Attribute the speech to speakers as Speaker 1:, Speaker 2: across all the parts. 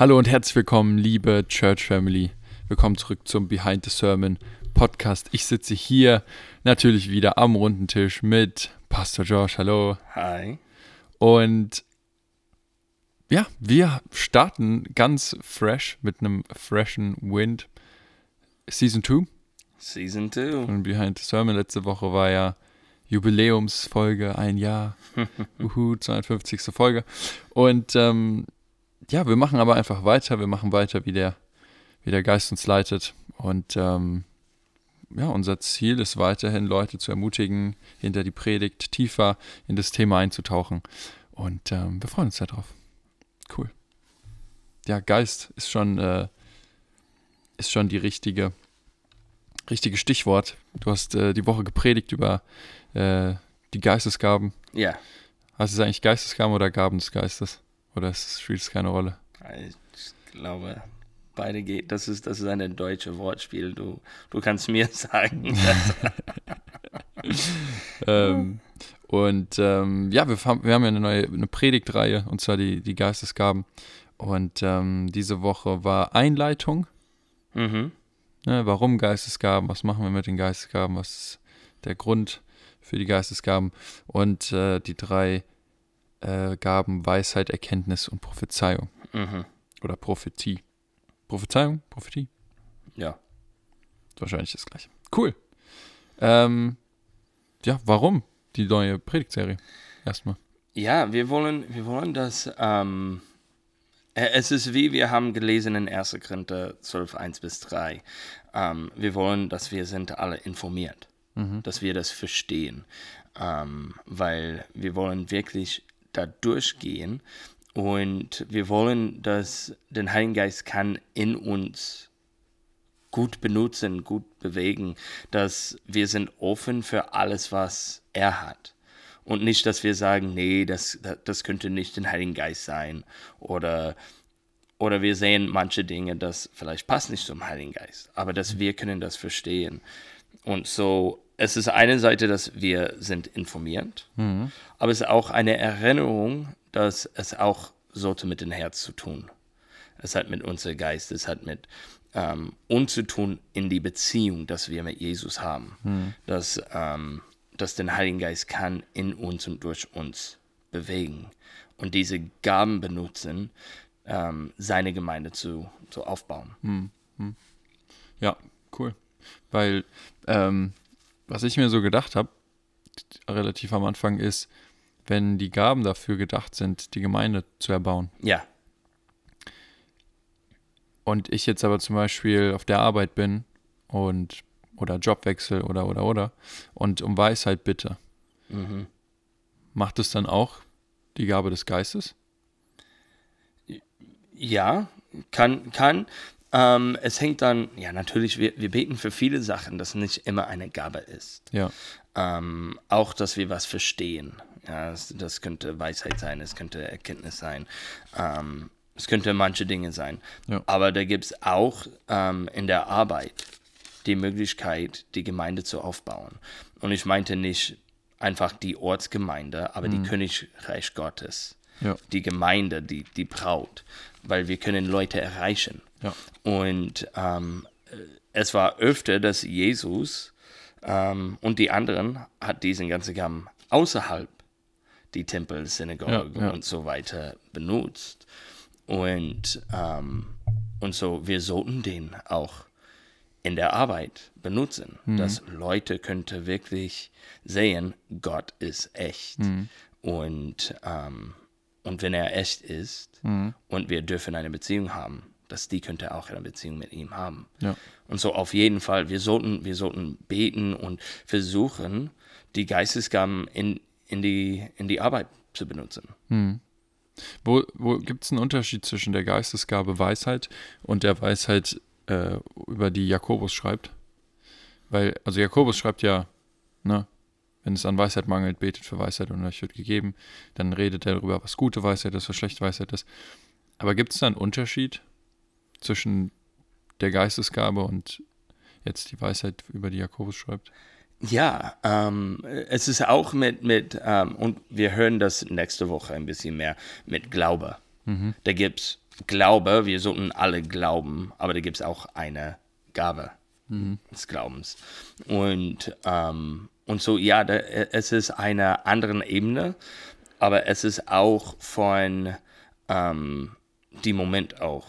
Speaker 1: Hallo und herzlich willkommen, liebe Church Family. Willkommen zurück zum Behind the Sermon Podcast. Ich sitze hier natürlich wieder am runden Tisch mit Pastor Josh. Hallo.
Speaker 2: Hi.
Speaker 1: Und ja, wir starten ganz fresh mit einem freshen Wind. Season 2
Speaker 2: Season 2.
Speaker 1: von Behind the Sermon. Letzte Woche war ja Jubiläumsfolge, ein Jahr. Uhu, 250. Folge. Und ähm, ja, wir machen aber einfach weiter. Wir machen weiter, wie der, wie der Geist uns leitet. Und ähm, ja, unser Ziel ist weiterhin, Leute zu ermutigen, hinter die Predigt tiefer in das Thema einzutauchen. Und ähm, wir freuen uns darauf. Cool. Ja, Geist ist schon, äh, ist schon die richtige, richtige Stichwort. Du hast äh, die Woche gepredigt über äh, die Geistesgaben.
Speaker 2: Ja.
Speaker 1: Hast du es eigentlich Geistesgaben oder Gaben des Geistes? Oder es spielt es keine Rolle?
Speaker 2: Ich glaube, beide geht. Das ist, das ist ein deutsches Wortspiel. Du, du kannst mir sagen.
Speaker 1: ähm, und ähm, ja, wir, haben- wir haben ja eine neue eine Predigtreihe, und zwar die, die Geistesgaben. Und ähm, diese Woche war Einleitung.
Speaker 2: mhm.
Speaker 1: Ne, warum Geistesgaben? Was machen wir mit den Geistesgaben? Was ist der Grund für die Geistesgaben? Und äh, die drei äh, Gaben Weisheit, Erkenntnis und Prophezeiung.
Speaker 2: Mhm.
Speaker 1: Oder Prophetie. Prophezeiung? Prophetie?
Speaker 2: Ja.
Speaker 1: Ist wahrscheinlich das gleiche. Cool. Ähm, ja, warum die neue Predigtserie? Erstmal.
Speaker 2: Ja, wir wollen, wir wollen das. Ähm, äh, es ist wie wir haben gelesen in 1. Korinther 12, 1 bis 3. Ähm, wir wollen, dass wir sind alle informiert, dass wir das verstehen, ähm, weil wir wollen wirklich da durchgehen und wir wollen, dass den Heiligen Geist kann in uns gut benutzen, gut bewegen, dass wir sind offen für alles, was er hat. Und nicht, dass wir sagen, nee, das, das, könnte nicht den Heiligen Geist sein. Oder, oder wir sehen manche Dinge, das vielleicht passt nicht zum Heiligen Geist. Aber dass wir können das verstehen. Und so, es ist eine Seite, dass wir sind informiert. Aber es ist auch eine Erinnerung, dass es auch sollte mit dem Herz zu tun. Es hat mit unserem Geist, es hat mit ähm, uns zu tun in die Beziehung, dass wir mit Jesus haben. Dass, ähm, dass der Heilige Geist kann in uns und durch uns bewegen und diese Gaben benutzen, ähm, seine Gemeinde zu, zu aufbauen.
Speaker 1: Ja, cool. Weil, ähm, was ich mir so gedacht habe, relativ am Anfang, ist, wenn die Gaben dafür gedacht sind, die Gemeinde zu erbauen.
Speaker 2: Ja,
Speaker 1: Und ich jetzt aber zum Beispiel auf der Arbeit bin und oder Jobwechsel oder oder oder und um Weisheit bitte.
Speaker 2: mhm.
Speaker 1: Macht es dann auch die Gabe des Geistes?
Speaker 2: Ja, kann, kann. Ähm, es hängt dann, ja, natürlich, wir, wir beten für viele Sachen, das nicht immer eine Gabe ist.
Speaker 1: Ja.
Speaker 2: Ähm, auch, dass wir was verstehen. Ja, das, das könnte Weisheit sein, es könnte Erkenntnis sein, ähm, es könnte manche Dinge sein.
Speaker 1: Ja.
Speaker 2: Aber da gibt es auch ähm, in der Arbeit die Möglichkeit, die Gemeinde zu aufbauen. Und ich meinte nicht einfach die Ortsgemeinde, aber die Königreich Gottes.
Speaker 1: Ja.
Speaker 2: Die Gemeinde, die, die Braut, weil wir können Leute erreichen.
Speaker 1: Ja.
Speaker 2: Und ähm, äh, es war öfter, dass Jesus ähm, und die anderen hat diesen ganzen Gaben außerhalb die Tempel, Synagogen
Speaker 1: Ja, ja.
Speaker 2: und so weiter benutzt. Und, ähm, und so, wir sollten den auch in der Arbeit benutzen, dass Leute könnte wirklich sehen, Gott ist echt. Und, ähm, und wenn er echt ist und wir dürfen eine Beziehung haben, dass die könnte auch eine Beziehung mit ihm haben.
Speaker 1: Ja.
Speaker 2: Und so auf jeden Fall, wir sollten, wir sollten beten und versuchen, die Geistesgaben in, in, die, in die Arbeit zu benutzen.
Speaker 1: Wo, wo gibt es einen Unterschied zwischen der Geistesgabe Weisheit und der Weisheit, äh, über die Jakobus schreibt? Weil, also Jakobus schreibt ja, ne, wenn es an Weisheit mangelt, betet für Weisheit und euch wird gegeben. Dann redet er darüber, was gute Weisheit ist, was schlechte Weisheit ist. Aber gibt es da einen Unterschied zwischen der Geistesgabe und jetzt die Weisheit, über die Jakobus schreibt?
Speaker 2: Ja, ähm, es ist auch mit, mit ähm, und wir hören das nächste Woche ein bisschen mehr, mit Glaube. Da gibt es Glaube, wir sollten alle glauben, aber da gibt es auch eine Gabe des Glaubens. Und, ähm, und so, ja, da, es ist eine andere Ebene, aber es ist auch von ähm, dem Moment auch.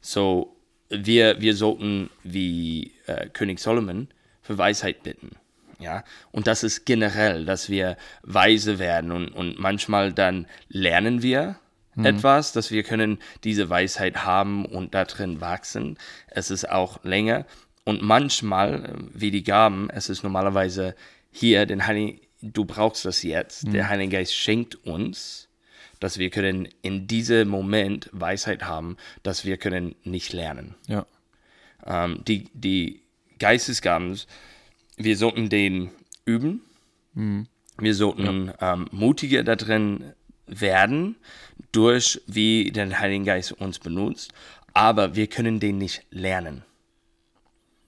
Speaker 2: So, wir, wir sollten wie äh, König Solomon für Weisheit bitten. Ja, und das ist generell, dass wir weise werden und, und manchmal dann lernen wir etwas, dass wir können diese Weisheit haben und da drin wachsen. Es ist auch länger und manchmal, äh, wie die Gaben, es ist normalerweise hier, den Heiligen, du brauchst das jetzt. Der Heilige Geist schenkt uns, dass wir können in diesem Moment Weisheit haben, dass wir können nicht lernen.
Speaker 1: Ja.
Speaker 2: Ähm, die, die Geistesgaben, wir sollten den üben. Wir sollten ähm, mutiger da drin werden, durch wie der Heilige Geist uns benutzt, aber wir können den nicht lernen.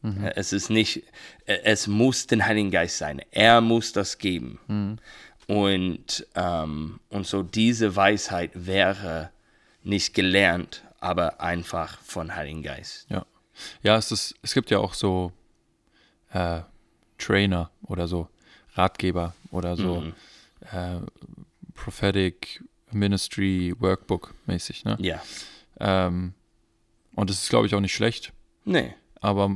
Speaker 2: Äh, Es ist nicht, es muss den Heiligen Geist sein. Er muss das geben. Und, ähm, und so diese Weisheit wäre nicht gelernt, aber einfach von Heiligen Geist.
Speaker 1: Ja. Ja, es, ist, es gibt ja auch so äh, Trainer oder so, Ratgeber oder so äh, Prophetic Ministry Workbook mäßig, ne?
Speaker 2: Ja.
Speaker 1: Ähm, und es ist, glaube ich, auch nicht schlecht,
Speaker 2: Nee.
Speaker 1: aber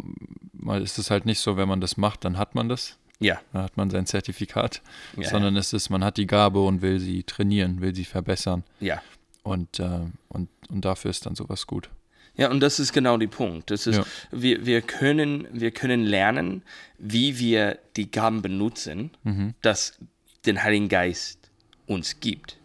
Speaker 1: mal ist es halt nicht so, wenn man das macht, dann hat man das,
Speaker 2: Ja.
Speaker 1: dann hat man sein Zertifikat,
Speaker 2: Ja,
Speaker 1: sondern es ist, man hat die Gabe und will sie trainieren, will sie verbessern
Speaker 2: Ja.
Speaker 1: und, äh, und, und dafür ist dann sowas gut.
Speaker 2: Ja, und das ist genau der Punkt. Das ist,
Speaker 1: Ja.
Speaker 2: wir, wir, können, wir können lernen, wie wir die Gaben benutzen, das den Heiligen Geist uns gibt.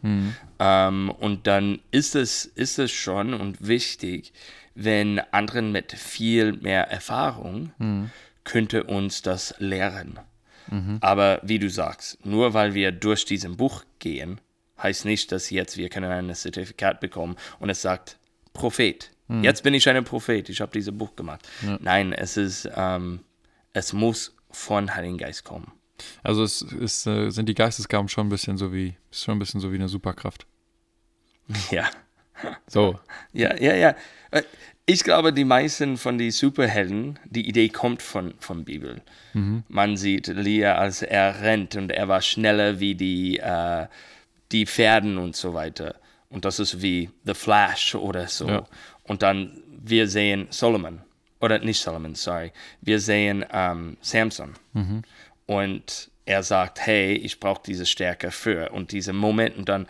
Speaker 2: Ähm, und dann ist es, ist es schon und wichtig, wenn anderen mit viel mehr Erfahrung könnte uns das lehren. Aber wie du sagst, nur weil wir durch diesen Buch gehen, heißt nicht, dass jetzt wir können ein Zertifikat bekommen und es sagt Prophet. Jetzt bin ich ein Prophet, ich habe dieses Buch gemacht. Nein, es ist, ähm, es muss von Heiligen Geist kommen.
Speaker 1: Also es ist, äh, sind die Geistesgaben schon ein bisschen so wie, ist schon ein bisschen so wie eine Superkraft.
Speaker 2: Ja.
Speaker 1: So,
Speaker 2: Ja, ja, ja. Ich glaube, die meisten von den Superhelden, die Idee kommt von, von Bibel. Man sieht Lia, als er rennt und er war schneller wie die, äh, die Pferden und so weiter. Und das ist wie The Flash oder so.
Speaker 1: Ja.
Speaker 2: Und dann wir sehen Solomon. Oder nicht Solomon, sorry. Wir sehen ähm, Samson. Und er sagt, hey, ich brauche diese Stärke für. Und diese Moment, und dann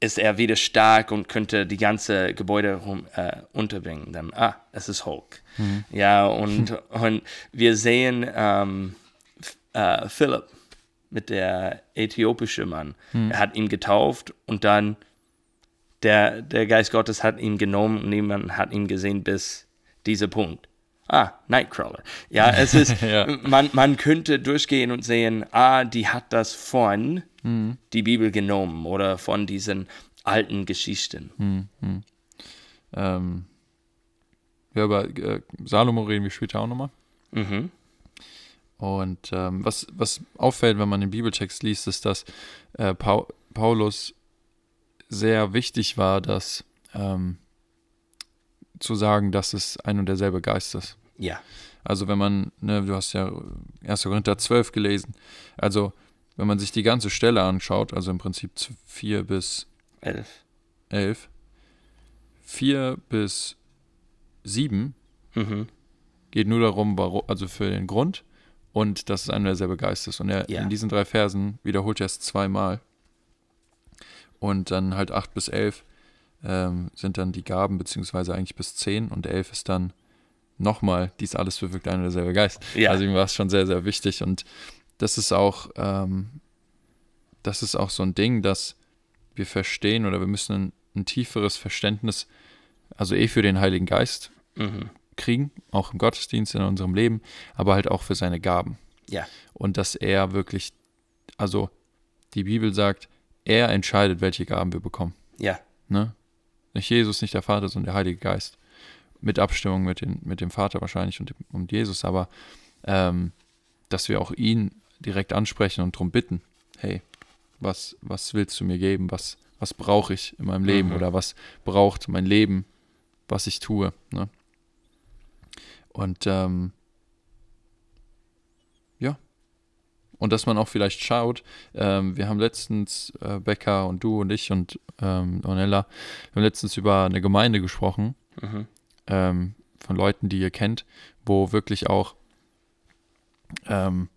Speaker 2: ist er wieder stark und könnte die ganze Gebäude rum, äh, unterbringen. Dann, ah, es ist Hulk. Ja, und, und wir sehen ähm, äh, Philipp mit der äthiopische Mann. Er hat ihn getauft und dann der, der Geist Gottes hat ihn genommen und niemand hat ihn gesehen bis dieser Punkt. Ah, Nightcrawler. Ja, es ist,
Speaker 1: Ja.
Speaker 2: man, man könnte durchgehen und sehen, ah, die hat das von die Bibel genommen oder von diesen alten Geschichten.
Speaker 1: ähm, ja, über äh, Salomo reden wir später auch nochmal.
Speaker 2: Mhm.
Speaker 1: Und ähm, was, was auffällt, wenn man den Bibeltext liest, ist, dass äh, Pau Paulus sehr wichtig war, dass ähm, zu sagen, dass es ein und derselbe Geist ist.
Speaker 2: Ja,
Speaker 1: Also wenn man, ne, du hast ja 1. Korinther 12 gelesen, also wenn man sich die ganze Stelle anschaut, also im Prinzip 4 bis
Speaker 2: elf.
Speaker 1: 11, 4 bis 7
Speaker 2: Mhm.
Speaker 1: geht nur darum, warum, also für den Grund und dass es ein und derselbe Geist ist. Und er
Speaker 2: Ja.
Speaker 1: in diesen drei Versen wiederholt er es zweimal. Und dann halt 8 bis 11 ähm, sind dann die Gaben, beziehungsweise eigentlich bis 10 und 11 ist dann nochmal, dies alles bewirkt ein und derselbe Geist.
Speaker 2: Ja.
Speaker 1: Also ihm war es schon sehr, sehr wichtig und das ist auch, ähm, das ist auch so ein Ding, dass wir verstehen oder wir müssen ein, ein tieferes Verständnis, also eh für den Heiligen Geist
Speaker 2: Mhm.
Speaker 1: kriegen, auch im Gottesdienst, in unserem Leben, aber halt auch für seine Gaben.
Speaker 2: Ja,
Speaker 1: Und dass er wirklich, also die Bibel sagt, er entscheidet, welche Gaben wir bekommen.
Speaker 2: ja,
Speaker 1: Ne? Nicht Jesus, nicht der Vater, sondern der Heilige Geist. Mit Abstimmung mit, den, mit dem Vater wahrscheinlich und, dem, und Jesus, aber ähm, dass wir auch ihn direkt ansprechen und darum bitten, hey, was, was willst du mir geben? Was, was was brauche ich in meinem Leben
Speaker 2: Mhm.
Speaker 1: oder was braucht mein Leben, was ich tue. Ne? Und ähm, ja. Und dass man auch vielleicht schaut, ähm, wir haben letztens, äh, Becker und du und ich und ähm, Ornella, wir haben letztens über eine Gemeinde gesprochen,
Speaker 2: Mhm.
Speaker 1: ähm, von Leuten, die ihr kennt, wo wirklich auch ähm,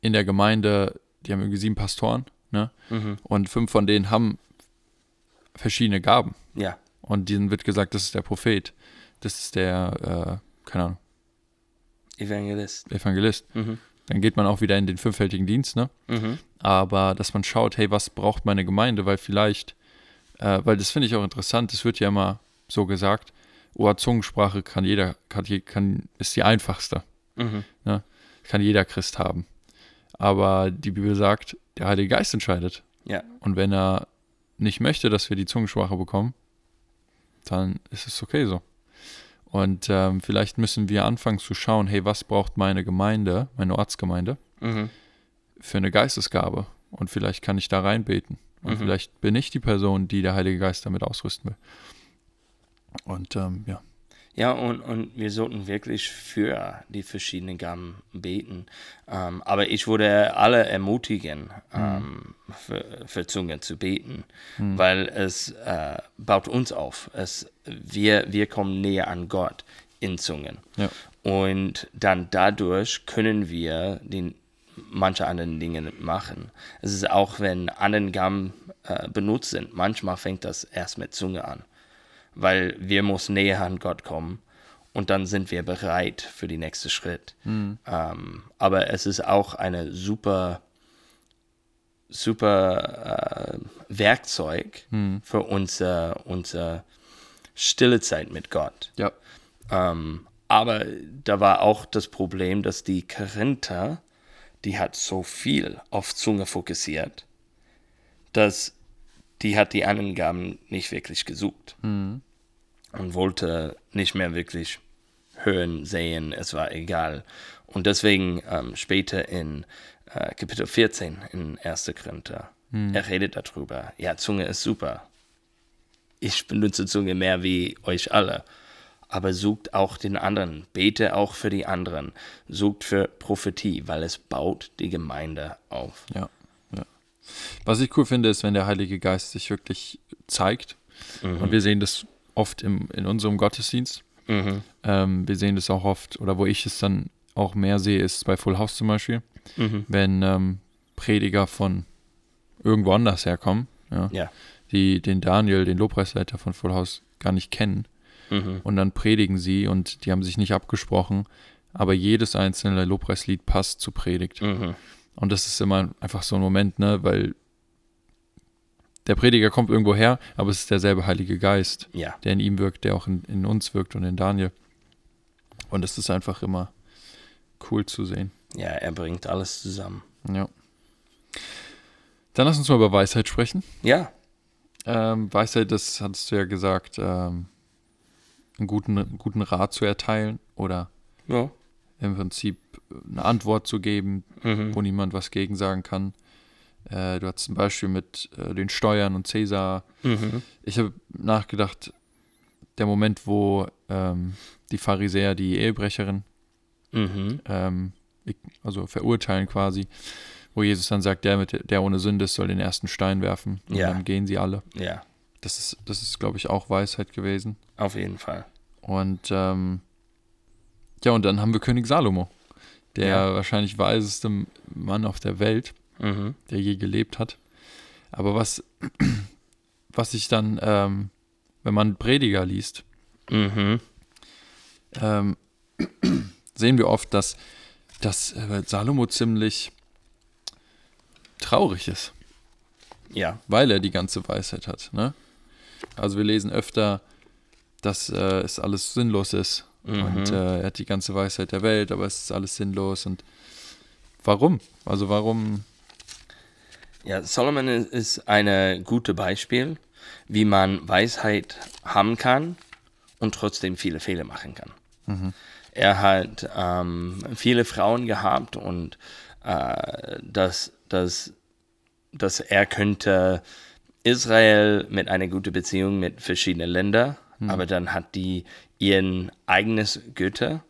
Speaker 1: in der Gemeinde, die haben irgendwie sieben Pastoren, ne?
Speaker 2: Mhm.
Speaker 1: Und fünf von denen haben verschiedene Gaben.
Speaker 2: Ja.
Speaker 1: Und denen wird gesagt, das ist der Prophet, das ist der, äh, keine Ahnung,
Speaker 2: Evangelist.
Speaker 1: Evangelist.
Speaker 2: Mhm.
Speaker 1: Dann geht man auch wieder in den fünffältigen Dienst, ne?
Speaker 2: Mhm.
Speaker 1: Aber dass man schaut, hey, was braucht meine Gemeinde? Weil vielleicht, äh, weil das finde ich auch interessant, es wird ja immer so gesagt, oh, Zungensprache kann jeder, kann, kann, ist die einfachste.
Speaker 2: Mhm.
Speaker 1: Kann jeder Christ haben. Aber die Bibel sagt, der Heilige Geist entscheidet.
Speaker 2: Ja.
Speaker 1: Und wenn er nicht möchte, dass wir die Zungensprache bekommen, dann ist es okay so. Und ähm, vielleicht müssen wir anfangen zu schauen, hey, was braucht meine Gemeinde, meine Ortsgemeinde,
Speaker 2: Mhm.
Speaker 1: für eine Geistesgabe? Und vielleicht kann ich da reinbeten. Und
Speaker 2: Mhm.
Speaker 1: vielleicht bin ich die Person, die der Heilige Geist damit ausrüsten will. Und ähm, ja.
Speaker 2: Ja, und, und wir sollten wirklich für die verschiedenen Gaben beten. Ähm, aber ich würde alle ermutigen, ähm, für, für Zunge zu beten, weil es äh, baut uns auf. Es, wir, wir kommen näher an Gott in Zungen.
Speaker 1: Ja.
Speaker 2: Und dann dadurch können wir den, manche anderen Dinge machen. Es ist auch, wenn andere Gaben äh, benutzt sind, manchmal fängt das erst mit Zunge an weil wir muss näher an Gott kommen und dann sind wir bereit für den nächsten Schritt. Ähm, aber es ist auch eine super, super äh, Werkzeug für unsere, unsere stille Zeit mit Gott.
Speaker 1: Ja.
Speaker 2: Ähm, aber da war auch das Problem, dass die Korinther, die hat so viel auf Zunge fokussiert, dass die hat die anderen Gaben nicht wirklich gesucht und wollte nicht mehr wirklich hören, sehen, es war egal. Und deswegen ähm, später in äh, Kapitel 14 in 1. Korinther, er redet darüber, ja, Zunge ist super. Ich benutze Zunge mehr wie euch alle. Aber sucht auch den anderen, bete auch für die anderen, sucht für Prophetie, weil es baut die Gemeinde auf.
Speaker 1: Ja, ja. Was ich cool finde, ist, wenn der Heilige Geist sich wirklich zeigt. Und wir sehen das oft im, in unserem Gottesdienst.
Speaker 2: Mhm.
Speaker 1: Ähm, wir sehen das auch oft, oder wo ich es dann auch mehr sehe, ist bei Full House zum Beispiel,
Speaker 2: Mhm.
Speaker 1: wenn ähm, Prediger von irgendwo anders herkommen, ja,
Speaker 2: Ja.
Speaker 1: die den Daniel, den Lobpreisleiter von Full House, gar nicht kennen.
Speaker 2: Mhm.
Speaker 1: Und dann predigen sie und die haben sich nicht abgesprochen, aber jedes einzelne Lobpreislied passt zur Predigt.
Speaker 2: Mhm.
Speaker 1: Und das ist immer einfach so ein Moment, ne, weil der Prediger kommt irgendwo her, aber es ist derselbe Heilige Geist,
Speaker 2: Ja.
Speaker 1: der in ihm wirkt, der auch in, in uns wirkt und in Daniel. Und es ist einfach immer cool zu sehen.
Speaker 2: Ja, er bringt alles zusammen.
Speaker 1: Ja. Dann lass uns mal über Weisheit sprechen.
Speaker 2: Ja.
Speaker 1: Ähm, Weisheit, das hattest du ja gesagt, ähm, einen guten, guten Rat zu erteilen oder
Speaker 2: Ja.
Speaker 1: im Prinzip eine Antwort zu geben,
Speaker 2: Mhm.
Speaker 1: wo niemand was gegen sagen kann. Äh, du hast zum Beispiel mit äh, den Steuern und Cäsar.
Speaker 2: Mhm.
Speaker 1: Ich habe nachgedacht, der Moment, wo ähm, die Pharisäer die Ehebrecherin
Speaker 2: Mhm.
Speaker 1: ähm, also verurteilen quasi, wo Jesus dann sagt, der, mit, der ohne Sünde ist, soll den ersten Stein werfen. Und
Speaker 2: Ja.
Speaker 1: dann gehen sie alle.
Speaker 2: Ja,
Speaker 1: Das ist, das ist glaube ich, auch Weisheit gewesen.
Speaker 2: auf jeden Fall.
Speaker 1: Und ähm, ja, und dann haben wir König Salomo, der
Speaker 2: Ja.
Speaker 1: wahrscheinlich weiseste Mann auf der Welt,
Speaker 2: Mhm.
Speaker 1: der je gelebt hat. Aber was, was ich dann, ähm, wenn man Prediger liest,
Speaker 2: Mhm.
Speaker 1: ähm, sehen wir oft, dass, dass äh, Salomo ziemlich traurig ist,
Speaker 2: Ja.
Speaker 1: weil er die ganze Weisheit hat. Ne? Also wir lesen öfter, dass äh, es alles sinnlos ist. Und
Speaker 2: Mhm.
Speaker 1: äh, er hat die ganze Weisheit der Welt, aber es ist alles sinnlos. Und warum? Also warum?
Speaker 2: Ja, Solomon ist- ein gutes Beispiel, wie man Weisheit haben kann und trotzdem viele Fehler machen kann. Er hat ähm, viele Frauen gehabt und äh, dass, dass, dass er könnte Israel mit einer guten Beziehung mit verschiedenen Ländern, aber dann hat die ihren eigenes Götter.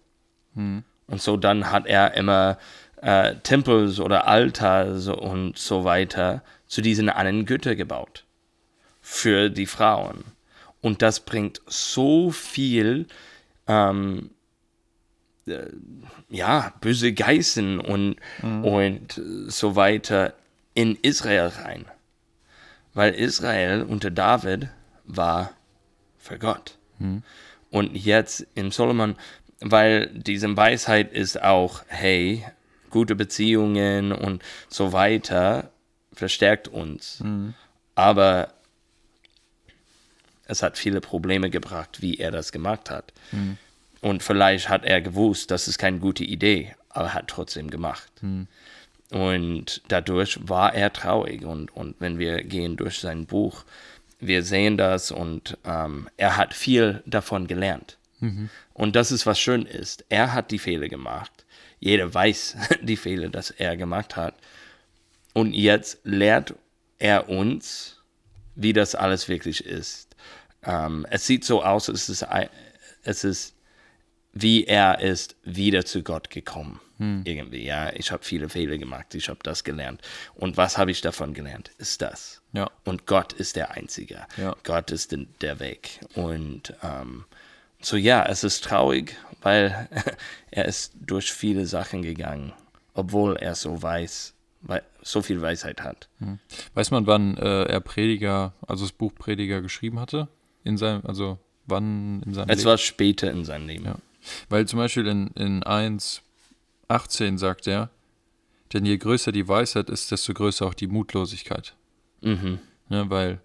Speaker 2: Und so dann hat er immer äh, Tempels oder Altars und so weiter zu diesen anderen Götter gebaut. Für die Frauen. Und das bringt so viel, ähm, äh, ja, böse Geißen und, und so weiter in Israel rein. Weil Israel unter David war für Gott. Und jetzt in Solomon, weil diese Weisheit ist auch, hey, gute Beziehungen und so weiter verstärkt uns. Aber es hat viele Probleme gebracht, wie er das gemacht hat. Und vielleicht hat er gewusst, das ist keine gute Idee, aber er hat trotzdem gemacht. Und dadurch war er traurig. Und, und wenn wir gehen durch sein Buch, wir sehen das und ähm, er hat viel davon gelernt. Und das ist, was schön ist. Er hat die Fehler gemacht. Jeder weiß die Fehler, dass er gemacht hat. Und jetzt lehrt er uns, wie das alles wirklich ist. Ähm, es sieht so aus, es ist, es ist, wie er ist wieder zu Gott gekommen. Irgendwie, ja. Ich habe viele Fehler gemacht, ich habe das gelernt. Und was habe ich davon gelernt? Ist das.
Speaker 1: Ja.
Speaker 2: Und Gott ist der Einzige.
Speaker 1: Ja.
Speaker 2: Gott ist der Weg. Und ähm, so ja, es ist traurig, weil er ist durch viele Sachen gegangen, obwohl er so weiß, wei- so viel Weisheit hat.
Speaker 1: Weiß man, wann äh, er Prediger, also das Buch Prediger geschrieben hatte? In seinem, also wann in seinem
Speaker 2: Es
Speaker 1: Leben?
Speaker 2: war später in seinem Leben.
Speaker 1: Ja. Weil zum Beispiel in, in 1,18 sagt er, denn je größer die Weisheit ist, desto größer auch die Mutlosigkeit.
Speaker 2: Mhm.
Speaker 1: Ne, weil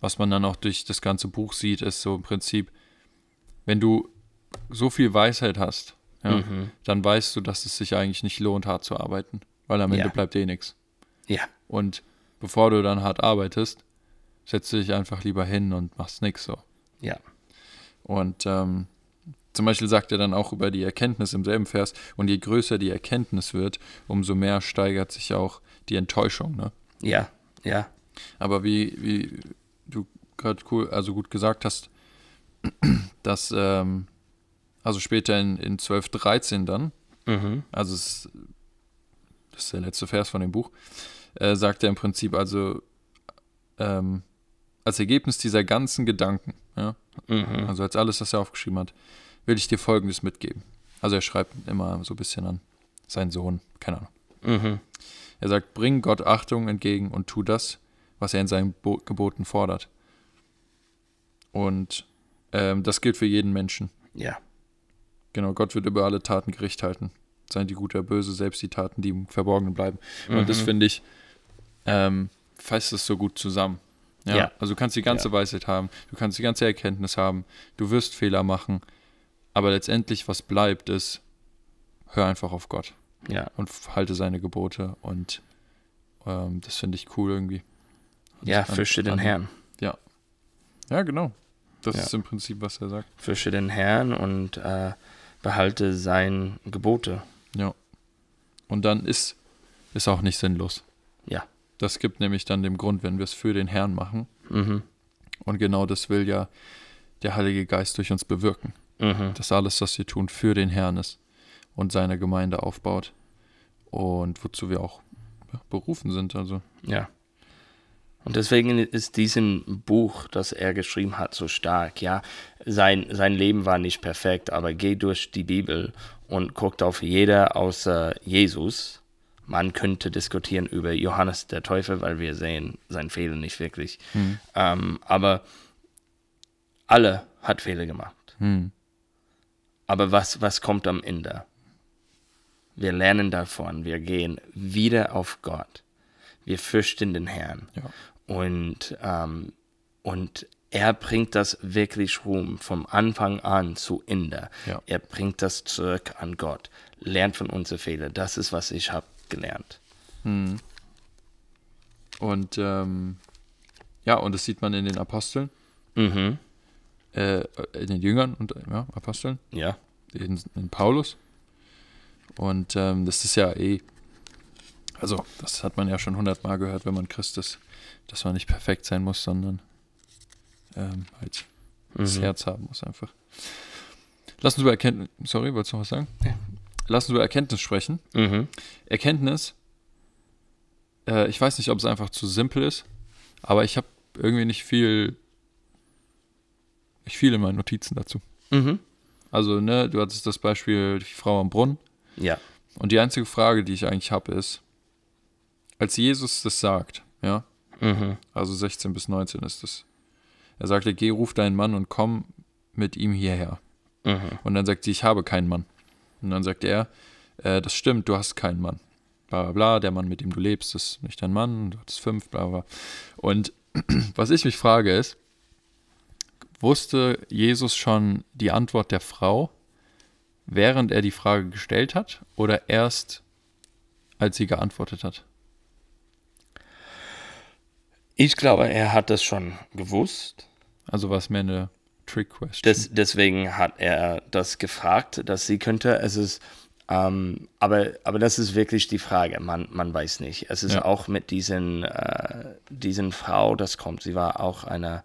Speaker 1: was man dann auch durch das ganze Buch sieht, ist so im Prinzip, wenn du so viel Weisheit hast, ja,
Speaker 2: Mhm.
Speaker 1: dann weißt du, dass es sich eigentlich nicht lohnt, hart zu arbeiten, weil am Ende
Speaker 2: Ja.
Speaker 1: bleibt eh nichts.
Speaker 2: Ja,
Speaker 1: Und bevor du dann hart arbeitest, setzt du dich einfach lieber hin und machst nichts so.
Speaker 2: ja,
Speaker 1: Und ähm, zum Beispiel sagt er dann auch über die Erkenntnis im selben Vers, und je größer die Erkenntnis wird, umso mehr steigert sich auch die Enttäuschung. Ne?
Speaker 2: ja, ja,
Speaker 1: Aber wie, wie du gerade cool, also gut gesagt hast, dass ähm, also später in, in 12, 13 dann,
Speaker 2: mhm.
Speaker 1: also es, das ist der letzte Vers von dem Buch, äh, sagt er im Prinzip also ähm, als Ergebnis dieser ganzen Gedanken, ja,
Speaker 2: Mhm.
Speaker 1: also als alles, was er aufgeschrieben hat, will ich dir Folgendes mitgeben. Also er schreibt immer so ein bisschen an seinen Sohn, keine Ahnung.
Speaker 2: Mhm.
Speaker 1: Er sagt, bring Gott Achtung entgegen und tu das, was er in seinen Bo Geboten fordert. Und ähm, das gilt für jeden Menschen.
Speaker 2: ja,
Speaker 1: Genau, Gott wird über alle Taten Gericht halten. Seien die gut oder böse, selbst die Taten, die im Verborgenen bleiben. Und das finde ich, ähm, fasst es so gut zusammen. Ja,
Speaker 2: Ja.
Speaker 1: Also du kannst die ganze Weisheit haben, du kannst die ganze Erkenntnis haben, du wirst Fehler machen, aber letztendlich, was bleibt, ist, hör einfach auf Gott
Speaker 2: ja,
Speaker 1: und halte seine Gebote und ähm, das finde ich cool irgendwie.
Speaker 2: ja,
Speaker 1: an-
Speaker 2: fürchte den Herrn.
Speaker 1: Ja, genau. Das
Speaker 2: Ja.
Speaker 1: ist im Prinzip, was er sagt.
Speaker 2: Fürchte den Herrn und äh, behalte sein Gebote.
Speaker 1: Ja. Und dann ist ist auch nicht sinnlos.
Speaker 2: Ja.
Speaker 1: Das gibt nämlich dann den Grund, wenn wir es für den Herrn machen.
Speaker 2: Mhm.
Speaker 1: Und genau das will ja der Heilige Geist durch uns bewirken.
Speaker 2: Mhm.
Speaker 1: Dass alles, was wir tun, für den Herrn ist und seine Gemeinde aufbaut. Und wozu wir auch berufen sind. Also,
Speaker 2: Ja. Und deswegen ist diesem Buch, das er geschrieben hat, so stark. Ja, sein, sein Leben war nicht perfekt, aber geh durch die Bibel und guckt auf jeder außer Jesus. Man könnte diskutieren über Johannes der Täufer, weil wir sehen sein Fehler nicht wirklich. Ähm, aber alle hat Fehler gemacht.
Speaker 1: hm,
Speaker 2: Aber was, was kommt am Ende? Wir lernen davon, wir gehen wieder auf Gott. Wir fürchten den Herrn.
Speaker 1: ja.
Speaker 2: Und, ähm, und er bringt das wirklich rum, vom Anfang an zu Ende.
Speaker 1: Ja.
Speaker 2: Er bringt das zurück an Gott. Lernt von unseren Fehlern. Das ist, was ich habe gelernt.
Speaker 1: Hm. Und ähm, ja, und das sieht man in den Aposteln,
Speaker 2: Mhm.
Speaker 1: äh, in den Jüngern und ja, Aposteln.
Speaker 2: Ja.
Speaker 1: in, in Paulus. Und ähm, das ist ja eh, Also, das hat man ja schon hundertmal gehört, wenn man Christ ist, dass man nicht perfekt sein muss, sondern ähm, halt das
Speaker 2: Mhm.
Speaker 1: Herz haben muss einfach. Lass uns über Erkenntnis, sorry, wolltest du noch was sagen? Lass uns über Erkenntnis sprechen.
Speaker 2: Mhm.
Speaker 1: Erkenntnis, äh, ich weiß nicht, ob es einfach zu simpel ist, aber ich habe irgendwie nicht viel, nicht viel in meinen Notizen dazu.
Speaker 2: Mhm.
Speaker 1: Also, ne, du hattest das Beispiel die Frau am Brunnen.
Speaker 2: Ja.
Speaker 1: Und die einzige Frage, die ich eigentlich habe, ist, als Jesus das sagt, ja,
Speaker 2: Mhm.
Speaker 1: also 16 bis 19 ist es. Er sagte, geh, ruf deinen Mann und komm mit ihm hierher.
Speaker 2: Mhm.
Speaker 1: Und dann sagt sie, ich habe keinen Mann. Und dann sagt er, äh, das stimmt, du hast keinen Mann. Bla bla bla, der Mann, mit dem du lebst, ist nicht dein Mann, du hattest fünf, bla bla. Und was ich mich frage ist, wusste Jesus schon die Antwort der Frau, während er die Frage gestellt hat, oder erst als sie geantwortet hat?
Speaker 2: Ich glaube, er hat das schon gewusst.
Speaker 1: Also war es mehr eine Trick-Question.
Speaker 2: Des, deswegen hat er das gefragt, dass sie könnte. Es ist, ähm, aber, aber das ist wirklich die Frage. Man, man weiß nicht. Es ist
Speaker 1: Ja.
Speaker 2: auch mit diesen, äh, diesen Frau, das kommt. Sie war auch eine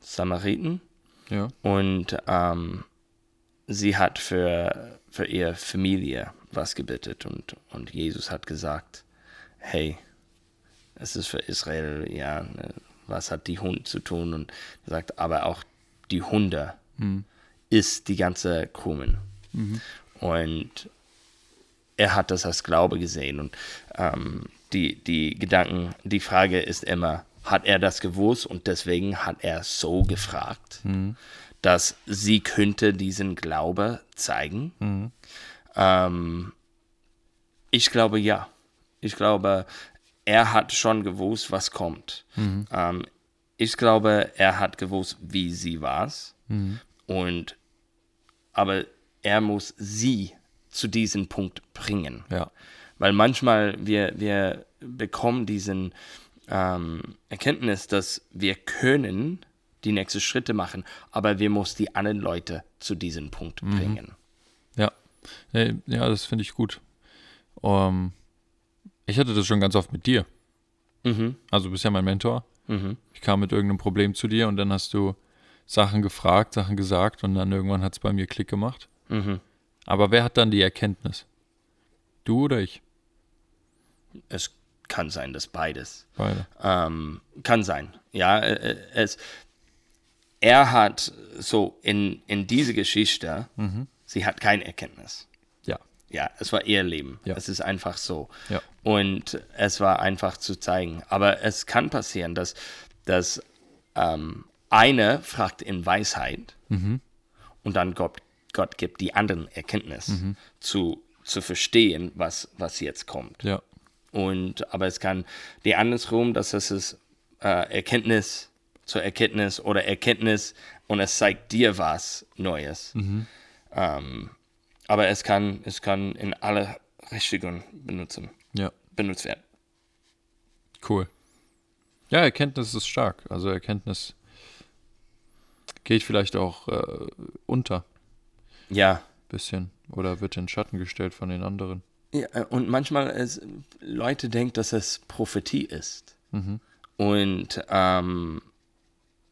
Speaker 2: Samariten
Speaker 1: ja.
Speaker 2: und ähm, sie hat für, für ihre Familie was gebetet und, und Jesus hat gesagt, hey, es ist für Israel, ja, ne, was hat die Hund zu tun? Und er sagt, aber auch die Hunde ist die ganze Krumen. Und er hat das als Glaube gesehen. Und ähm, die, die Gedanken, die Frage ist immer, hat er das gewusst und deswegen hat er so gefragt, dass sie könnte diesen Glaube zeigen? Ähm, ich glaube ja. Ich glaube, er hat schon gewusst, was kommt. Ähm, ich glaube, er hat gewusst, wie sie war. Und aber er muss sie zu diesem Punkt bringen.
Speaker 1: Ja.
Speaker 2: Weil manchmal wir, wir bekommen diesen ähm, Erkenntnis, dass wir können die nächsten Schritte machen, aber wir müssen die anderen Leute zu diesem Punkt bringen.
Speaker 1: Ja, Nee, ja, das finde ich gut. Ähm, ich hatte das schon ganz oft mit dir.
Speaker 2: Mhm.
Speaker 1: Also du bist ja mein Mentor.
Speaker 2: Mhm.
Speaker 1: Ich kam mit irgendeinem Problem zu dir und dann hast du Sachen gefragt, Sachen gesagt und dann irgendwann hat es bei mir Klick gemacht.
Speaker 2: Mhm.
Speaker 1: Aber wer hat dann die Erkenntnis? Du oder ich?
Speaker 2: Es kann sein, dass beides.
Speaker 1: Beide.
Speaker 2: Ähm, kann sein. Ja, äh, äh, es, er hat so in, in diese Geschichte, sie hat keine Erkenntnis.
Speaker 1: Ja.
Speaker 2: Es war ihr Leben.
Speaker 1: Ja.
Speaker 2: Es ist einfach so.
Speaker 1: Ja.
Speaker 2: Und es war einfach zu zeigen. Aber es kann passieren, dass, dass ähm, eine fragt in Weisheit und dann Gott, Gott gibt die anderen Erkenntnis zu, zu verstehen, was, was jetzt kommt.
Speaker 1: Ja.
Speaker 2: Und aber es kann die andersrum, dass es ist äh, Erkenntnis zur Erkenntnis oder Erkenntnis und es zeigt dir was Neues. Ähm, aber es kann, es kann in alle Richtungen benutzen,
Speaker 1: Ja.
Speaker 2: benutzt werden.
Speaker 1: Cool. Ja, Erkenntnis ist stark. Also Erkenntnis geht vielleicht auch äh, unter
Speaker 2: Ja.
Speaker 1: bisschen oder wird in Schatten gestellt von den anderen.
Speaker 2: ja äh, und manchmal es, Leute denken, dass es Prophetie ist. Und, ähm,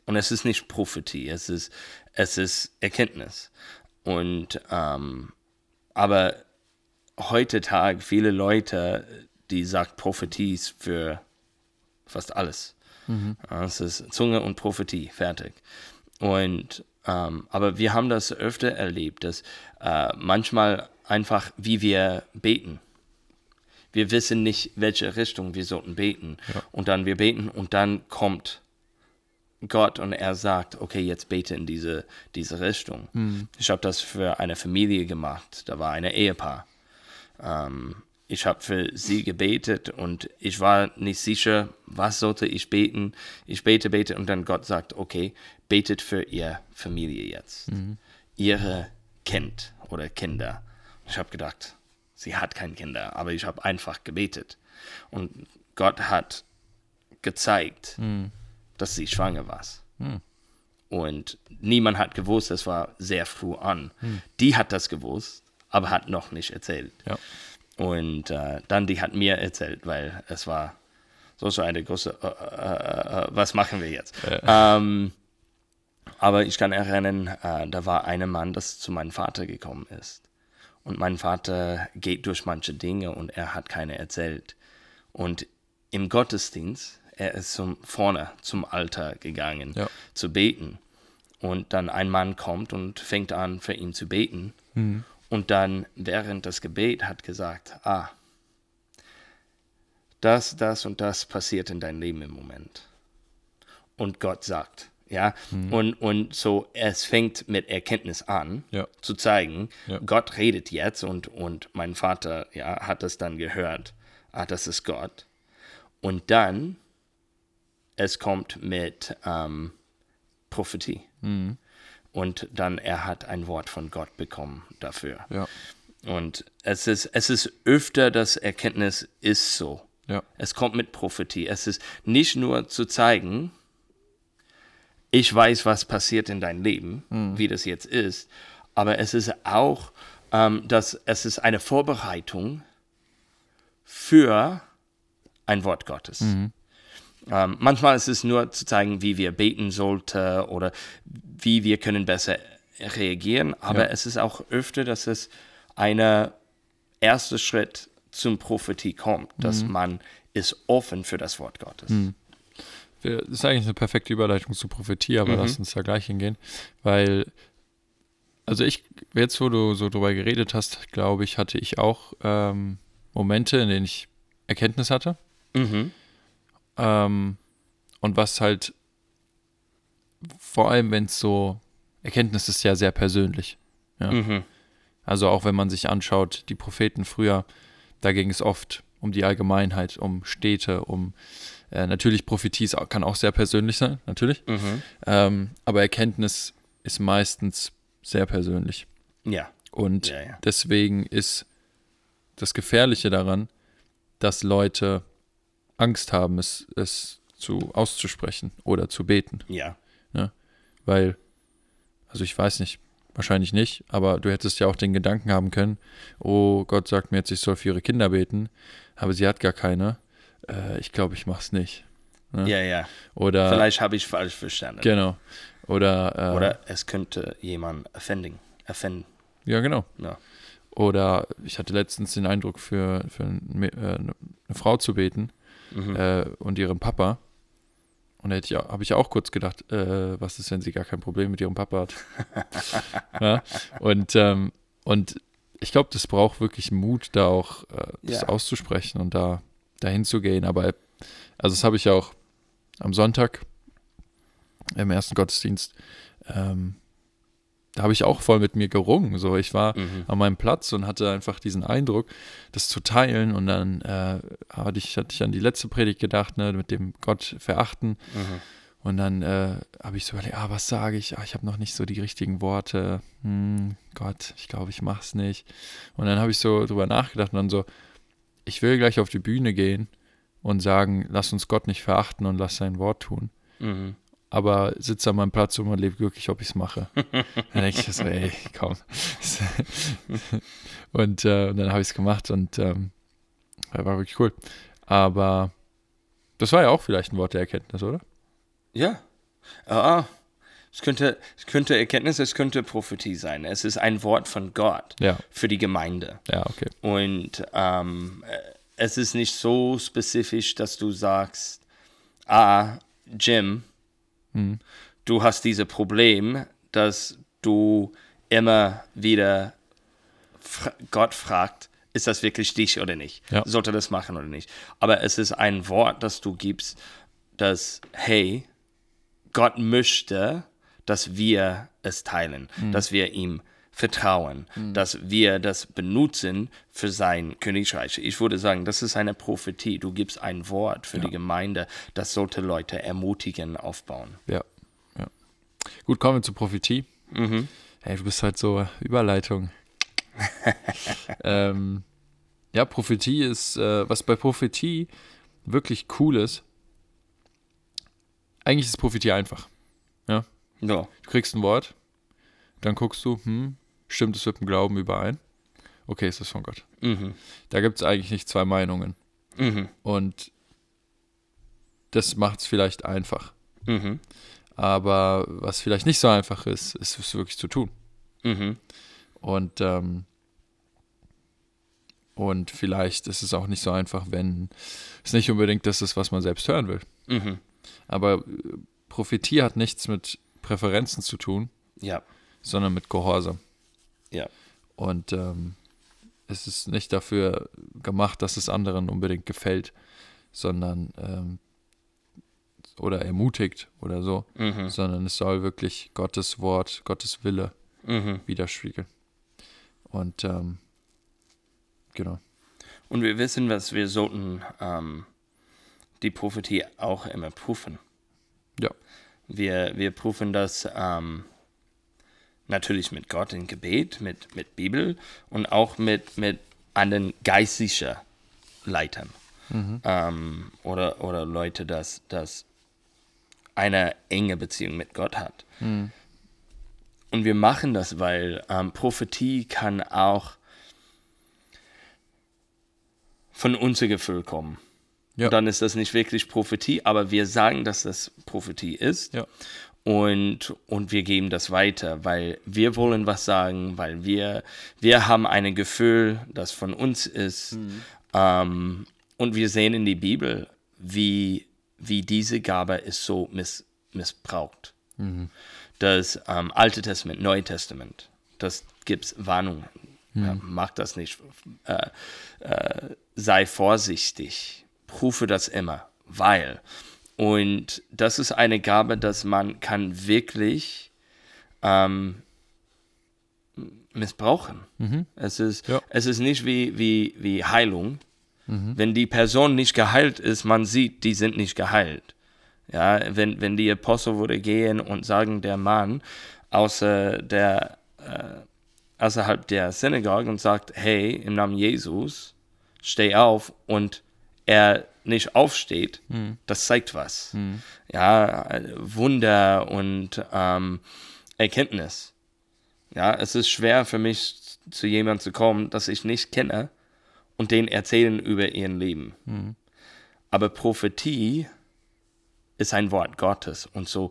Speaker 2: und es ist nicht Prophetie, es ist, es ist Erkenntnis. Und ähm, aber heutzutage viele Leute, die sagt Prophetie ist für fast alles. Ja, Es ist Zunge und Prophetie, fertig. Und ähm, aber wir haben das öfter erlebt, dass äh, manchmal einfach, wie wir beten, wir wissen nicht, welche Richtung wir sollten beten. Und dann wir beten und dann kommt Gott und er sagt, okay, jetzt bete in diese, diese Richtung. Ich habe das für eine Familie gemacht, da war ein Ehepaar. Ähm, ich habe für sie gebetet und ich war nicht sicher, was sollte ich beten. Ich bete, bete und dann Gott sagt, okay, betet für ihr Familie jetzt. Ihre Kind oder Kinder. Ich habe gedacht, sie hat kein Kinder, aber ich habe einfach gebetet. Und Gott hat gezeigt, dass sie schwanger war. Und niemand hat gewusst, es war sehr früh an. Die hat das gewusst, aber hat noch nicht erzählt.
Speaker 1: Ja.
Speaker 2: Und äh, dann die hat mir erzählt, weil es war so so eine große, äh, äh, äh, was machen wir jetzt? Ähm, aber ich kann erinnern, äh, da war ein Mann, das zu meinem Vater gekommen ist. Und mein Vater geht durch manche Dinge und er hat keine erzählt. Und im Gottesdienst, er ist zum, vorne zum Altar gegangen,
Speaker 1: Ja.
Speaker 2: zu beten. Und dann ein Mann kommt und fängt an, für ihn zu beten. Und dann während das Gebet hat gesagt, ah, das, das und das passiert in deinem Leben im Moment. Und Gott sagt, ja, und, und so, es fängt mit Erkenntnis an,
Speaker 1: Ja.
Speaker 2: zu zeigen,
Speaker 1: Ja.
Speaker 2: Gott redet jetzt und, und mein Vater, ja, hat das dann gehört, ah, das ist Gott. Und dann, es kommt mit ähm, Prophetie. Und dann, er hat ein Wort von Gott bekommen dafür.
Speaker 1: Ja.
Speaker 2: Und es ist, es ist öfter, das Erkenntnis ist so.
Speaker 1: Ja.
Speaker 2: Es kommt mit Prophetie. Es ist nicht nur zu zeigen, ich weiß, was passiert in deinem Leben, wie das jetzt ist, aber es ist auch, ähm, dass es ist eine Vorbereitung für ein Wort Gottes. Ähm, manchmal ist es nur zu zeigen, wie wir beten sollten oder wie wir können besser reagieren, aber
Speaker 1: Ja.
Speaker 2: es ist auch öfter, dass es ein erster Schritt zum Prophetie kommt, dass man ist offen für das Wort Gottes.
Speaker 1: Wir- Das ist eigentlich eine perfekte Überleitung zu Prophetie, aber lass uns da gleich hingehen, weil, also ich, jetzt wo du so drüber geredet hast, glaube ich, hatte ich auch ähm, Momente, in denen ich Erkenntnis hatte.
Speaker 2: Mhm.
Speaker 1: Ähm, und was halt, vor allem wenn es so, Erkenntnis ist ja sehr persönlich. Ja.
Speaker 2: Mhm.
Speaker 1: Also auch wenn man sich anschaut, die Propheten früher, da ging es oft um die Allgemeinheit, um Städte, um äh, natürlich Prophetie kann auch sehr persönlich sein, natürlich.
Speaker 2: Mhm.
Speaker 1: Ähm, aber Erkenntnis ist meistens sehr persönlich.
Speaker 2: Ja.
Speaker 1: Und
Speaker 2: Ja, ja.
Speaker 1: deswegen ist das Gefährliche daran, dass Leute Angst haben, es, es zu auszusprechen oder zu beten.
Speaker 2: Ja.
Speaker 1: Weil, also ich weiß nicht, wahrscheinlich nicht, aber du hättest ja auch den Gedanken haben können, oh Gott sagt mir jetzt, ich soll für ihre Kinder beten, aber sie hat gar keine. Äh, ich glaube, ich mach's nicht. Ne?
Speaker 2: Ja, ja.
Speaker 1: Oder
Speaker 2: Vielleicht habe ich falsch verstanden.
Speaker 1: genau. Oder, äh,
Speaker 2: Oder es könnte jemand offending, offenden.
Speaker 1: ja, genau.
Speaker 2: Ja.
Speaker 1: Oder ich hatte letztens den Eindruck, für, für ein, Mä- äh, eine Frau zu beten
Speaker 2: Mhm.
Speaker 1: äh, und ihren Papa. Und da hätte ich, habe ich auch kurz gedacht, äh, was ist, wenn sie gar kein Problem mit ihrem Papa hat? ja? Und, ähm, und ich glaube, das braucht wirklich Mut, da auch äh, das
Speaker 2: Ja.
Speaker 1: auszusprechen und da dahin zu gehen. Aber also das habe ich auch am Sonntag im ersten Gottesdienst. Ähm, da habe ich auch voll mit mir gerungen. So, ich war
Speaker 2: Mhm.
Speaker 1: an meinem Platz und hatte einfach diesen Eindruck, das zu teilen. Und dann äh, hatte, ich, hatte ich an die letzte Predigt gedacht, ne, mit dem Gott verachten.
Speaker 2: Mhm.
Speaker 1: Und dann äh, habe ich so überlegt, ah, was sage ich? Ah, ich habe noch nicht so die richtigen Worte. Hm, Gott, ich glaube, ich mach's nicht. Und dann habe ich so drüber nachgedacht und dann so, ich will gleich auf die Bühne gehen und sagen, lass uns Gott nicht verachten und lass sein Wort tun.
Speaker 2: Mhm.
Speaker 1: Aber sitze an meinem Platz und überlege wirklich, ob ich es mache. dann denke ich so, ey, komm. und, äh, und dann habe ich es gemacht und ähm, war wirklich cool. Aber das war ja auch vielleicht ein Wort der Erkenntnis, oder?
Speaker 2: Ja. Ah, es könnte, es könnte Erkenntnis, es könnte Prophetie sein. Es ist ein Wort von Gott
Speaker 1: Ja,
Speaker 2: für die Gemeinde.
Speaker 1: ja, okay.
Speaker 2: Und ähm, äh, es ist nicht so spezifisch, dass du sagst, ah, Jim,
Speaker 1: Mhm.
Speaker 2: du hast dieses Problem, dass du immer wieder Gott fragt, ist das wirklich dich oder nicht?
Speaker 1: Ja.
Speaker 2: Sollte das machen oder nicht? Aber es ist ein Wort, das du gibst, das, hey, Gott möchte, dass wir es teilen, dass wir ihm vertrauen, dass wir das benutzen für sein Königreich. Ich würde sagen, das ist eine Prophetie. Du gibst ein Wort für die Gemeinde, das sollte Leute ermutigen, aufbauen.
Speaker 1: Ja, ja. Gut, kommen wir zur Prophetie.
Speaker 2: Mhm.
Speaker 1: Hey, du bist halt so Überleitung. ähm, ja, Prophetie ist, äh, was bei Prophetie wirklich cool ist, eigentlich ist Prophetie einfach.
Speaker 2: Ja.
Speaker 1: Du kriegst ein Wort, dann guckst du, hm, stimmt es mit dem Glauben überein? okay, ist von Gott.
Speaker 2: Mhm.
Speaker 1: Da gibt es eigentlich nicht zwei Meinungen.
Speaker 2: Mhm.
Speaker 1: Und das macht es vielleicht einfach.
Speaker 2: Mhm.
Speaker 1: Aber was vielleicht nicht so einfach ist, ist es wirklich zu tun.
Speaker 2: Mhm.
Speaker 1: Und, ähm, und vielleicht ist es auch nicht so einfach, wenn es nicht unbedingt das ist, was man selbst hören will.
Speaker 2: Mhm.
Speaker 1: Aber äh, Prophetie hat nichts mit Präferenzen zu tun,
Speaker 2: Ja.
Speaker 1: sondern mit Gehorsam.
Speaker 2: Ja.
Speaker 1: Und ähm, es ist nicht dafür gemacht, dass es anderen unbedingt gefällt, sondern ähm, oder ermutigt oder so,
Speaker 2: Mhm.
Speaker 1: sondern es soll wirklich Gottes Wort, Gottes Wille
Speaker 2: Mhm.
Speaker 1: widerspiegeln. Und ähm, genau.
Speaker 2: Und wir wissen, was wir sollten ähm, die Prophetie auch immer prüfen.
Speaker 1: Ja.
Speaker 2: Wir, wir prüfen das ähm, natürlich mit Gott in Gebet, mit, mit Bibel und auch mit, mit anderen geistlichen Leitern ähm, oder, oder Leute, das, das eine enge Beziehung mit Gott hat. Und wir machen das, weil ähm, Prophetie kann auch von unser Gefühl kommen.
Speaker 1: Ja.
Speaker 2: Dann ist das nicht wirklich Prophetie, aber wir sagen, dass das Prophetie ist.
Speaker 1: Ja.
Speaker 2: Und, und wir geben das weiter, weil wir wollen was sagen, weil wir, wir haben ein Gefühl, das von uns ist. Ähm, und wir sehen in die Bibel, wie, wie diese Gabe ist so miss, missbraucht. Das ähm, Alte Testament, Neue Testament, das gibt es Warnungen. Ja, mach das nicht. Äh, äh, sei vorsichtig. Prüfe das immer, weil. Und das ist eine Gabe, dass man kann wirklich ähm, missbrauchen. Es, ist,
Speaker 1: Ja.
Speaker 2: es ist nicht wie, wie, wie Heilung. Wenn die Person nicht geheilt ist, man sieht, die sind nicht geheilt. Ja, wenn, wenn die Apostel würde gehen und sagen, der Mann außer der, äh, außerhalb der Synagoge und sagt, hey, im Namen Jesus, steh auf und er nicht aufsteht, das zeigt was. Ja, äh, Wunder und ähm, Erkenntnis. Ja, es ist schwer für mich zu jemandem zu kommen, das ich nicht kenne und denen erzählen über ihren Leben. Aber Prophetie ist ein Wort Gottes und so,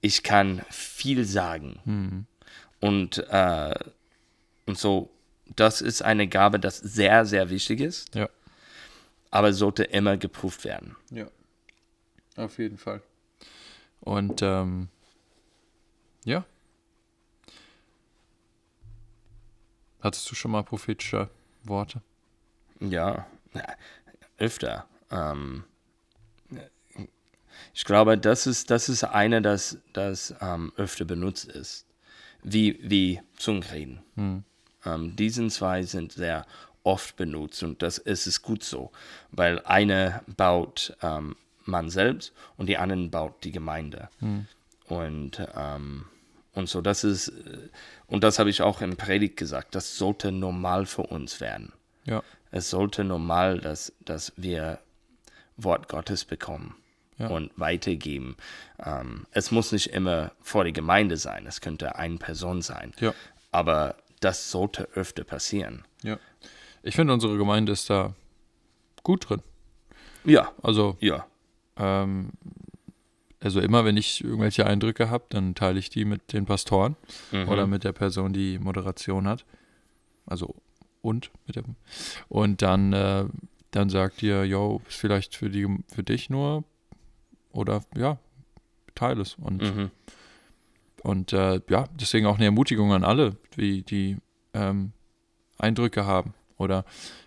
Speaker 2: ich kann viel sagen. Und, äh, und so, das ist eine Gabe, das sehr, sehr wichtig ist,
Speaker 1: Ja.
Speaker 2: Aber sollte immer geprüft werden.
Speaker 1: Ja. Auf jeden Fall. Und ähm, ja. Hattest du schon mal prophetische Worte?
Speaker 2: Ja, ja, öfter. Ähm, ich glaube, das ist, das ist eine, das, das ähm, öfter benutzt ist. Wie, wie Zungenreden. Ähm, diesen zwei sind sehr oft benutzt und das ist es gut so, weil eine baut ähm, man selbst und die anderen baut die Gemeinde. Und, ähm, und so, das ist, äh, und das habe ich auch im Predigt gesagt, das sollte normal für uns werden.
Speaker 1: Ja.
Speaker 2: Es sollte normal, dass, dass wir Wort Gottes bekommen
Speaker 1: Ja.
Speaker 2: und weitergeben. Ähm, es muss nicht immer vor der Gemeinde sein, es könnte eine Person sein.
Speaker 1: Ja.
Speaker 2: Aber das sollte öfter passieren.
Speaker 1: Ja. Ich finde, unsere Gemeinde ist da gut drin.
Speaker 2: Ja,
Speaker 1: Also,
Speaker 2: ja,
Speaker 1: ähm, also immer, wenn ich irgendwelche Eindrücke habe, dann teile ich die mit den Pastoren
Speaker 2: Mhm.
Speaker 1: oder mit der Person, die Moderation hat. Also und mit dem. Und dann, äh, dann sagt ihr, yo, ist vielleicht für die für dich nur oder ja, teile es. Und,
Speaker 2: Mhm.
Speaker 1: und äh, ja, deswegen auch eine Ermutigung an alle, die, die ähm, Eindrücke haben. Oder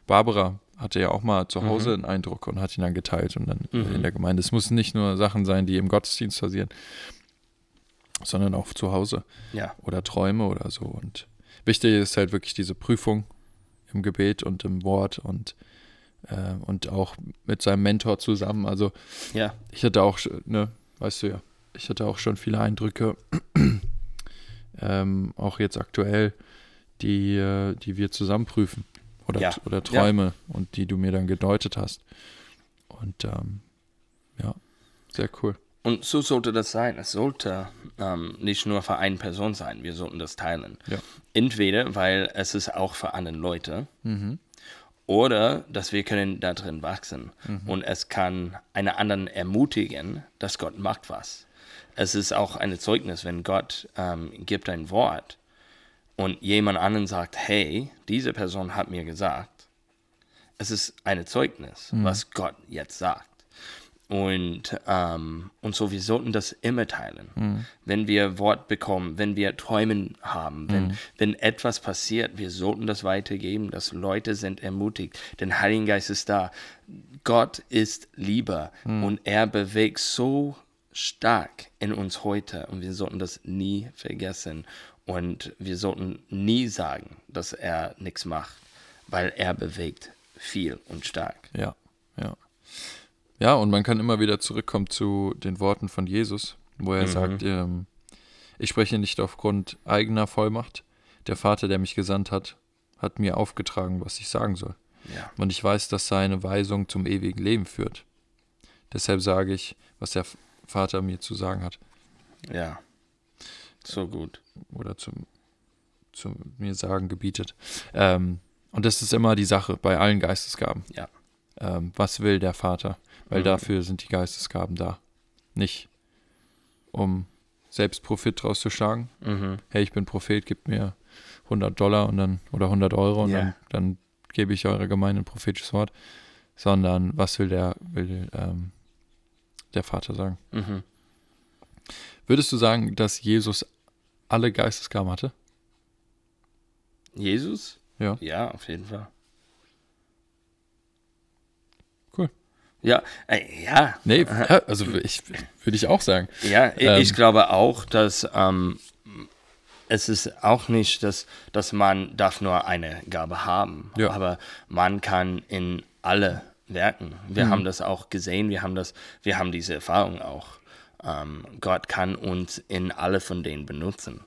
Speaker 1: Barbara hatte ja auch mal zu Hause einen Eindruck und hat ihn dann geteilt und dann
Speaker 2: Mhm.
Speaker 1: in der Gemeinde. Es müssen nicht nur Sachen sein, die im Gottesdienst passieren, sondern auch zu Hause
Speaker 2: ja,
Speaker 1: oder Träume oder so. Und wichtig ist halt wirklich diese Prüfung im Gebet und im Wort und, äh, und auch mit seinem Mentor zusammen. Also
Speaker 2: ja,
Speaker 1: ich hatte auch, schon- ne, weißt du ja, ich hatte auch schon viele Eindrücke, ähm, auch jetzt aktuell, die, äh, die wir zusammen prüfen. Oder,
Speaker 2: Ja.
Speaker 1: oder Träume und die du mir dann gedeutet hast. Und ähm, ja, sehr cool.
Speaker 2: Und so sollte das sein. Es sollte ähm, nicht nur für eine Person sein. Wir sollten das teilen.
Speaker 1: Ja.
Speaker 2: Entweder, weil es ist auch für andere Leute. Oder, dass wir können da drin wachsen. Und es kann einen anderen ermutigen, dass Gott macht was. Es ist auch ein Zeugnis, wenn Gott ähm, gibt ein Wort und jemand anderen sagt, hey, diese Person hat mir gesagt, es ist ein Zeugnis, was Gott jetzt sagt. Und, ähm, und so, wir sollten das immer teilen. Wenn wir Wort bekommen, wenn wir Träumen haben, wenn, wenn etwas passiert, wir sollten das weitergeben, dass Leute sind ermutigt. Denn Heiligen Geist ist da. Gott ist Lieber und er bewegt so stark in uns heute und wir sollten das nie vergessen. Und wir sollten nie sagen, dass er nichts macht, weil er bewegt viel und stark.
Speaker 1: Ja, ja. Ja, und man kann immer wieder zurückkommen zu den Worten von Jesus, wo er sagt, ähm, ich spreche nicht aufgrund eigener Vollmacht. Der Vater, der mich gesandt hat, hat mir aufgetragen, was ich sagen soll.
Speaker 2: Ja.
Speaker 1: Und ich weiß, dass seine Weisung zum ewigen Leben führt. Deshalb sage ich, was der Vater mir zu sagen hat.
Speaker 2: Ja. So gut.
Speaker 1: oder zum, zum mir sagen gebietet. Ähm, und das ist immer die Sache bei allen Geistesgaben.
Speaker 2: Ja.
Speaker 1: Ähm, was will der Vater? Weil
Speaker 2: Mhm.
Speaker 1: dafür sind die Geistesgaben da. Nicht um selbst Profit draus zu schlagen.
Speaker 2: Mhm.
Speaker 1: Hey, ich bin Prophet, gib mir 100 Dollar und dann oder 100 Euro und
Speaker 2: Ja.
Speaker 1: dann, dann gebe ich eurer Gemeinde ein prophetisches Wort. Sondern was will der, will, ähm, der Vater sagen?
Speaker 2: Mhm.
Speaker 1: Würdest du sagen, dass Jesus alle Geistesgaben hatte?
Speaker 2: Jesus?
Speaker 1: Ja.
Speaker 2: Ja, auf jeden Fall.
Speaker 1: Cool.
Speaker 2: Ja, äh, ja,
Speaker 1: Nee, also ich würde ich auch sagen.
Speaker 2: Ja, i-
Speaker 1: Ähm.
Speaker 2: ich glaube auch, dass ähm, es ist auch nicht, dass, dass man darf nur eine Gabe haben,
Speaker 1: Ja.
Speaker 2: aber man kann in alle werken. Wir haben das auch gesehen, wir haben das, wir haben diese Erfahrung auch. Ähm, Gott kann uns in alle von denen benutzen.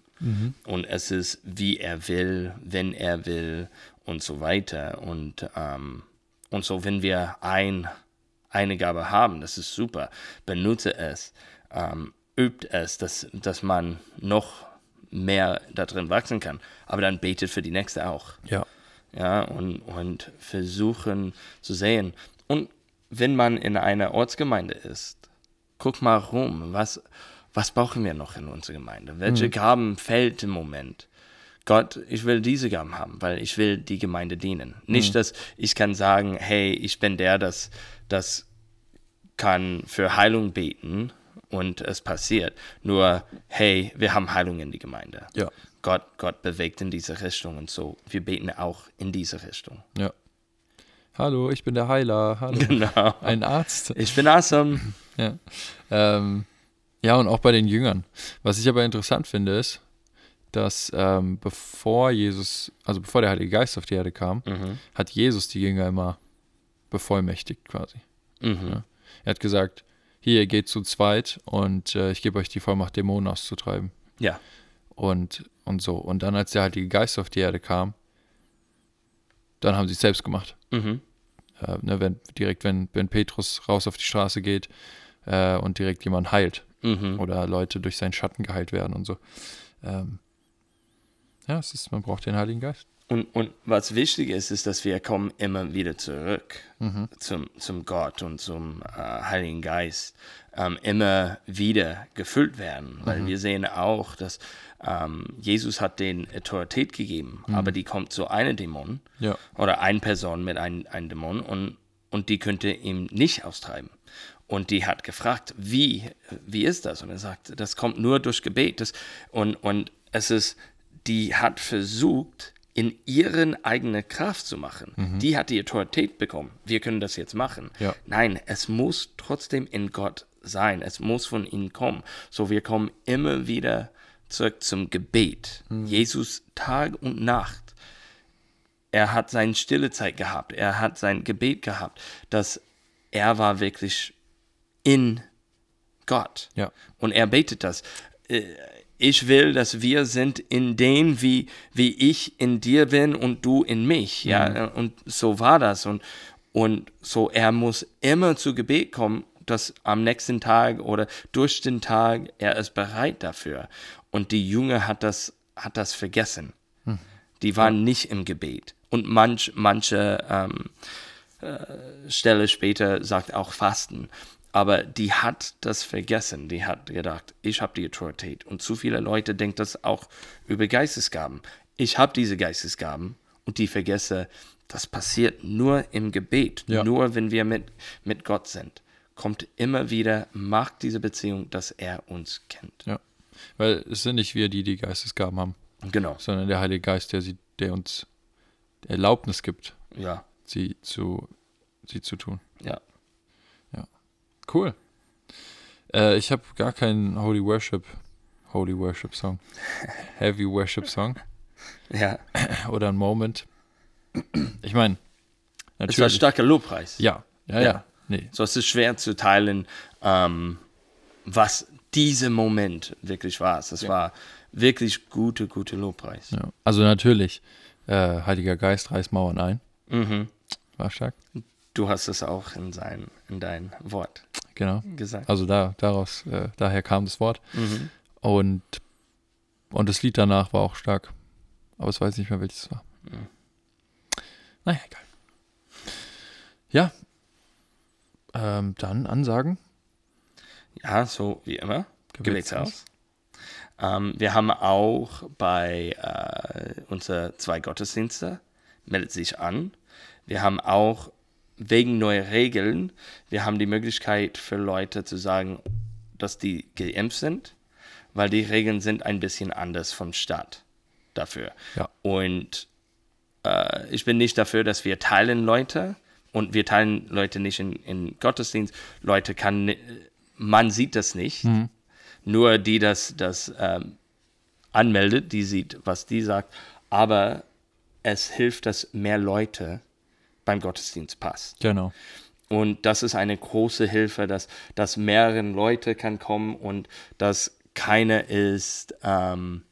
Speaker 2: Und es ist, wie er will, wenn er will und so weiter. Und, ähm, und so, wenn wir ein, eine Gabe haben, das ist super. Benutze es, ähm, übt es, dass, dass man noch mehr da drin wachsen kann. Aber dann betet für die nächste auch
Speaker 1: Ja.
Speaker 2: ja, und, und versuchen zu sehen. Und wenn man in einer Ortsgemeinde ist, guck mal rum, was, was brauchen wir noch in unserer Gemeinde? Welche Gaben fehlt im Moment? Gott, ich will diese Gaben haben, weil ich will die Gemeinde dienen. Nicht, dass ich kann sagen, hey, ich bin der, das, das kann für Heilung beten und es passiert. Nur, hey, wir haben Heilung in die Gemeinde.
Speaker 1: Ja.
Speaker 2: Gott, Gott bewegt in diese Richtung und so. Wir beten auch in diese Richtung.
Speaker 1: Ja. Hallo, ich bin der Heiler. Hallo.
Speaker 2: Genau.
Speaker 1: Ein Arzt.
Speaker 2: Ich bin awesome.
Speaker 1: Ja. Ähm, ja, und auch bei den Jüngern. Was ich aber interessant finde, ist, dass ähm, bevor Jesus, also bevor der Heilige Geist auf die Erde kam,
Speaker 2: Mhm.
Speaker 1: hat Jesus die Jünger immer bevollmächtigt quasi.
Speaker 2: Mhm.
Speaker 1: Ja. Er hat gesagt, hier, ihr geht zu zweit und äh, ich gebe euch die Vollmacht, Dämonen auszutreiben.
Speaker 2: Ja.
Speaker 1: Und, und so. Und dann, als der Heilige Geist auf die Erde kam, dann haben sie es selbst gemacht.
Speaker 2: Mhm.
Speaker 1: Äh, ne, wenn, direkt, wenn, wenn Petrus raus auf die Straße geht äh, und direkt jemand heilt
Speaker 2: Mhm.
Speaker 1: oder Leute durch seinen Schatten geheilt werden und so. Ähm, ja, es ist, man braucht den Heiligen Geist.
Speaker 2: Und, und was wichtig ist, ist, dass wir kommen immer wieder zurück
Speaker 1: Mhm.
Speaker 2: zum, zum Gott und zum äh, Heiligen Geist. Ähm, immer wieder gefüllt werden, weil
Speaker 1: Mhm.
Speaker 2: wir sehen auch, dass ähm, Jesus hat den Autorität gegeben, aber die kommt zu einer Dämon
Speaker 1: Mhm. Ja.
Speaker 2: oder eine Person mit einem, einem Dämon und, und die könnte ihm nicht austreiben. Und die hat gefragt, wie, wie ist das? Und er sagt, das kommt nur durch Gebet. Das, und, und es ist, die hat versucht, in ihren eigenen Kraft zu machen. Die hat die Autorität bekommen. Wir können das jetzt machen.
Speaker 1: Ja.
Speaker 2: Nein, es muss trotzdem in Gott sein. Es muss von ihm kommen. So, wir kommen immer wieder zurück zum Gebet. Jesus Tag und Nacht er hat seine stille Zeit gehabt, er hat sein Gebet gehabt, dass er war wirklich in Gott.
Speaker 1: Ja.
Speaker 2: Und er betet das. Äh, Ich will, dass wir sind in dem, wie, wie ich in dir bin und du in mich. Ja, und so war das. Und, und so, er muss immer zu Gebet kommen, dass am nächsten Tag oder durch den Tag er ist bereit dafür. Und die Jünger hat das, hat das vergessen. Hm. Die waren ja. nicht im Gebet. Und manch, manche ähm, äh, Stelle später sagt auch Fasten. Aber die hat das vergessen. Die hat gedacht, ich habe die Autorität. Und zu viele Leute denken das auch über Geistesgaben. Ich habe diese Geistesgaben und die vergesse, das passiert nur im Gebet, ja. nur wenn wir mit, mit Gott sind. Kommt immer wieder, macht diese Beziehung, dass er uns kennt.
Speaker 1: Ja, weil es sind nicht wir, die die Geistesgaben haben.
Speaker 2: Genau.
Speaker 1: Sondern der Heilige Geist, der, sie, der uns Erlaubnis gibt,
Speaker 2: ja.
Speaker 1: sie, zu, sie zu tun.
Speaker 2: Ja.
Speaker 1: Ja. Cool. Äh, ich habe gar keinen Holy Worship, Holy Worship Song. Heavy Worship Song.
Speaker 2: ja.
Speaker 1: Oder ein Moment. Ich meine,
Speaker 2: natürlich. Es war starker Lobpreis.
Speaker 1: Ja, ja, ja. ja. Nee.
Speaker 2: So es ist schwer zu teilen, ähm, was dieser Moment wirklich war. Es ja. war wirklich gute, gute Lobpreis.
Speaker 1: Ja. Also natürlich, äh, Heiliger Geist reißt Mauern ein.
Speaker 2: Mhm.
Speaker 1: War stark.
Speaker 2: Du hast es auch in, sein, in dein Wort
Speaker 1: genau.
Speaker 2: gesagt.
Speaker 1: Also da, daraus, äh, daher kam das Wort.
Speaker 2: Mhm.
Speaker 1: Und, und das Lied danach war auch stark. Aber ich weiß nicht mehr, welches war. Mhm. Naja, egal. Ja. Ähm, dann Ansagen.
Speaker 2: Ja, so wie immer. Gebetshaus. Ähm, wir haben auch bei äh, unsere zwei Gottesdienste, meldet sich an. Wir haben auch wegen neuer Regeln, wir haben die Möglichkeit für Leute zu sagen, dass die geimpft sind, weil die Regeln sind ein bisschen anders vom Staat dafür.
Speaker 1: Ja.
Speaker 2: Und äh, ich bin nicht dafür, dass wir teilen Leute und wir teilen Leute nicht in, in Gottesdienst. Leute kann, man sieht das nicht. Mhm. Nur die das, das ähm, anmeldet, die sieht, was die sagt. Aber es hilft, dass mehr Leute beim Gottesdienst passt.
Speaker 1: Genau.
Speaker 2: Und das ist eine große Hilfe, dass, dass mehrere Leute kann kommen und dass keiner ist, ähm,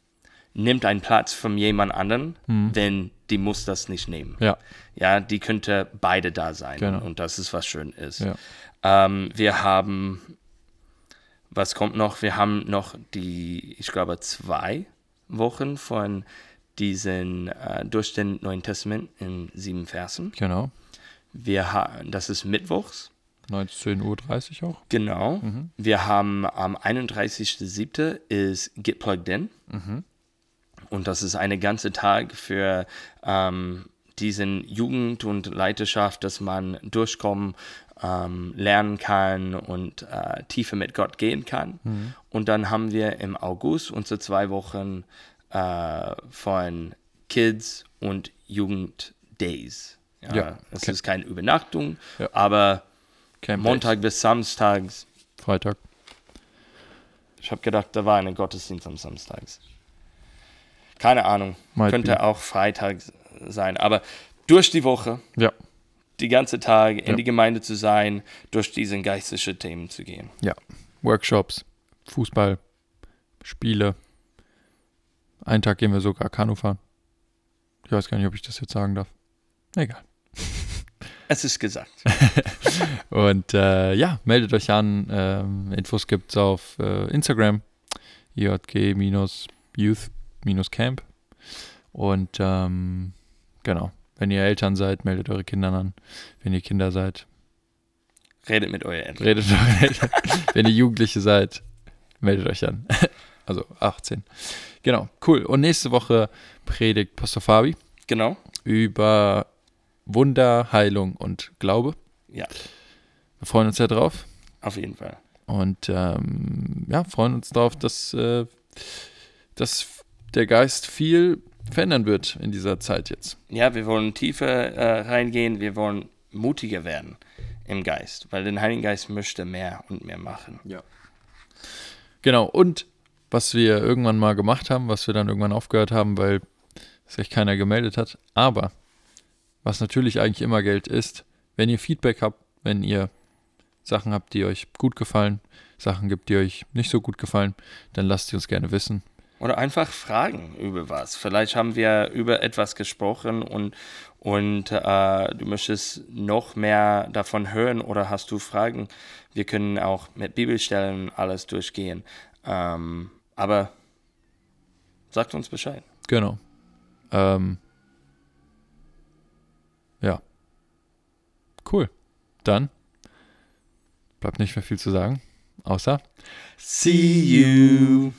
Speaker 2: nimmt einen Platz von jemand anderen, mhm. wenn die muss das nicht nehmen.
Speaker 1: Ja.
Speaker 2: Ja, die könnte beide da sein.
Speaker 1: Genau.
Speaker 2: Und das ist, was schön ist.
Speaker 1: Ja.
Speaker 2: Ähm, wir haben, was kommt noch? Wir haben noch die, ich glaube, zwei Wochen von diesen, äh, durch den Neuen Testament in sieben Versen.
Speaker 1: Genau.
Speaker 2: Wir haben, das ist Mittwochs.
Speaker 1: 19.30 Uhr auch.
Speaker 2: Genau.
Speaker 1: Mhm.
Speaker 2: Wir haben am 31.07. ist Get Plugged In.
Speaker 1: Mhm.
Speaker 2: Und das ist eine ganze Tag für ähm, diesen Jugend und Leiterschaft, dass man durchkommen, ähm, lernen kann und äh, tiefer mit Gott gehen kann.
Speaker 1: Mhm.
Speaker 2: Und dann haben wir im August unsere zwei Wochen äh, von Kids und Jugend Days. Ja,
Speaker 1: ja
Speaker 2: es okay. ist keine Übernachtung,
Speaker 1: ja.
Speaker 2: aber
Speaker 1: Camp
Speaker 2: Montag
Speaker 1: Days.
Speaker 2: bis Samstags.
Speaker 1: Freitag.
Speaker 2: Ich habe gedacht, da war eine Gottesdienst am Samstags. Keine Ahnung.
Speaker 1: Might
Speaker 2: Könnte
Speaker 1: be.
Speaker 2: auch Freitag sein. Aber durch die Woche,
Speaker 1: ja.
Speaker 2: die ganze Tage in
Speaker 1: Ja.
Speaker 2: die Gemeinde zu sein, durch diese geistlichen Themen zu gehen.
Speaker 1: Ja. Workshops, Fußball, Spiele. Einen Tag gehen wir sogar Kanu fahren. Ich weiß gar nicht, ob ich das jetzt sagen darf. Egal.
Speaker 2: Es ist gesagt.
Speaker 1: Und äh, ja, meldet euch an. Ähm, Infos gibt's auf äh, Instagram. JG-Youth-Camp. Und ähm, genau. Wenn ihr Eltern seid, meldet eure Kinder an. Wenn ihr Kinder seid,
Speaker 2: Redet mit euren Eltern.
Speaker 1: redet mit euren Eltern. Wenn ihr Jugendliche seid, meldet euch an. Also 18. Genau, cool. Und nächste Woche predigt Pastor Fabi
Speaker 2: Genau.
Speaker 1: über Wunder, Heilung und Glaube.
Speaker 2: Ja,
Speaker 1: Wir freuen uns sehr drauf.
Speaker 2: auf jeden Fall.
Speaker 1: Und ähm, ja, freuen uns darauf, dass, äh, dass der Geist viel verändern wird in dieser Zeit jetzt.
Speaker 2: Ja, wir wollen tiefer äh, reingehen. Wir wollen mutiger werden im Geist, weil der Heilige Geist möchte mehr und mehr machen.
Speaker 1: Genau, und was wir irgendwann mal gemacht haben, was wir dann irgendwann aufgehört haben, weil sich keiner gemeldet hat. Aber was natürlich eigentlich immer gilt, ist, wenn ihr Feedback habt, wenn ihr Sachen habt, die euch gut gefallen, Sachen gibt, die euch nicht so gut gefallen, dann lasst sie uns gerne wissen.
Speaker 2: Oder einfach fragen über was. Vielleicht haben wir über etwas gesprochen und, und äh, du möchtest noch mehr davon hören oder hast du Fragen. Wir können auch mit Bibelstellen alles durchgehen. Ähm, aber sagt uns Bescheid.
Speaker 1: Genau. Ähm, ja. Cool. Dann bleibt nicht mehr viel zu sagen, außer
Speaker 2: See you.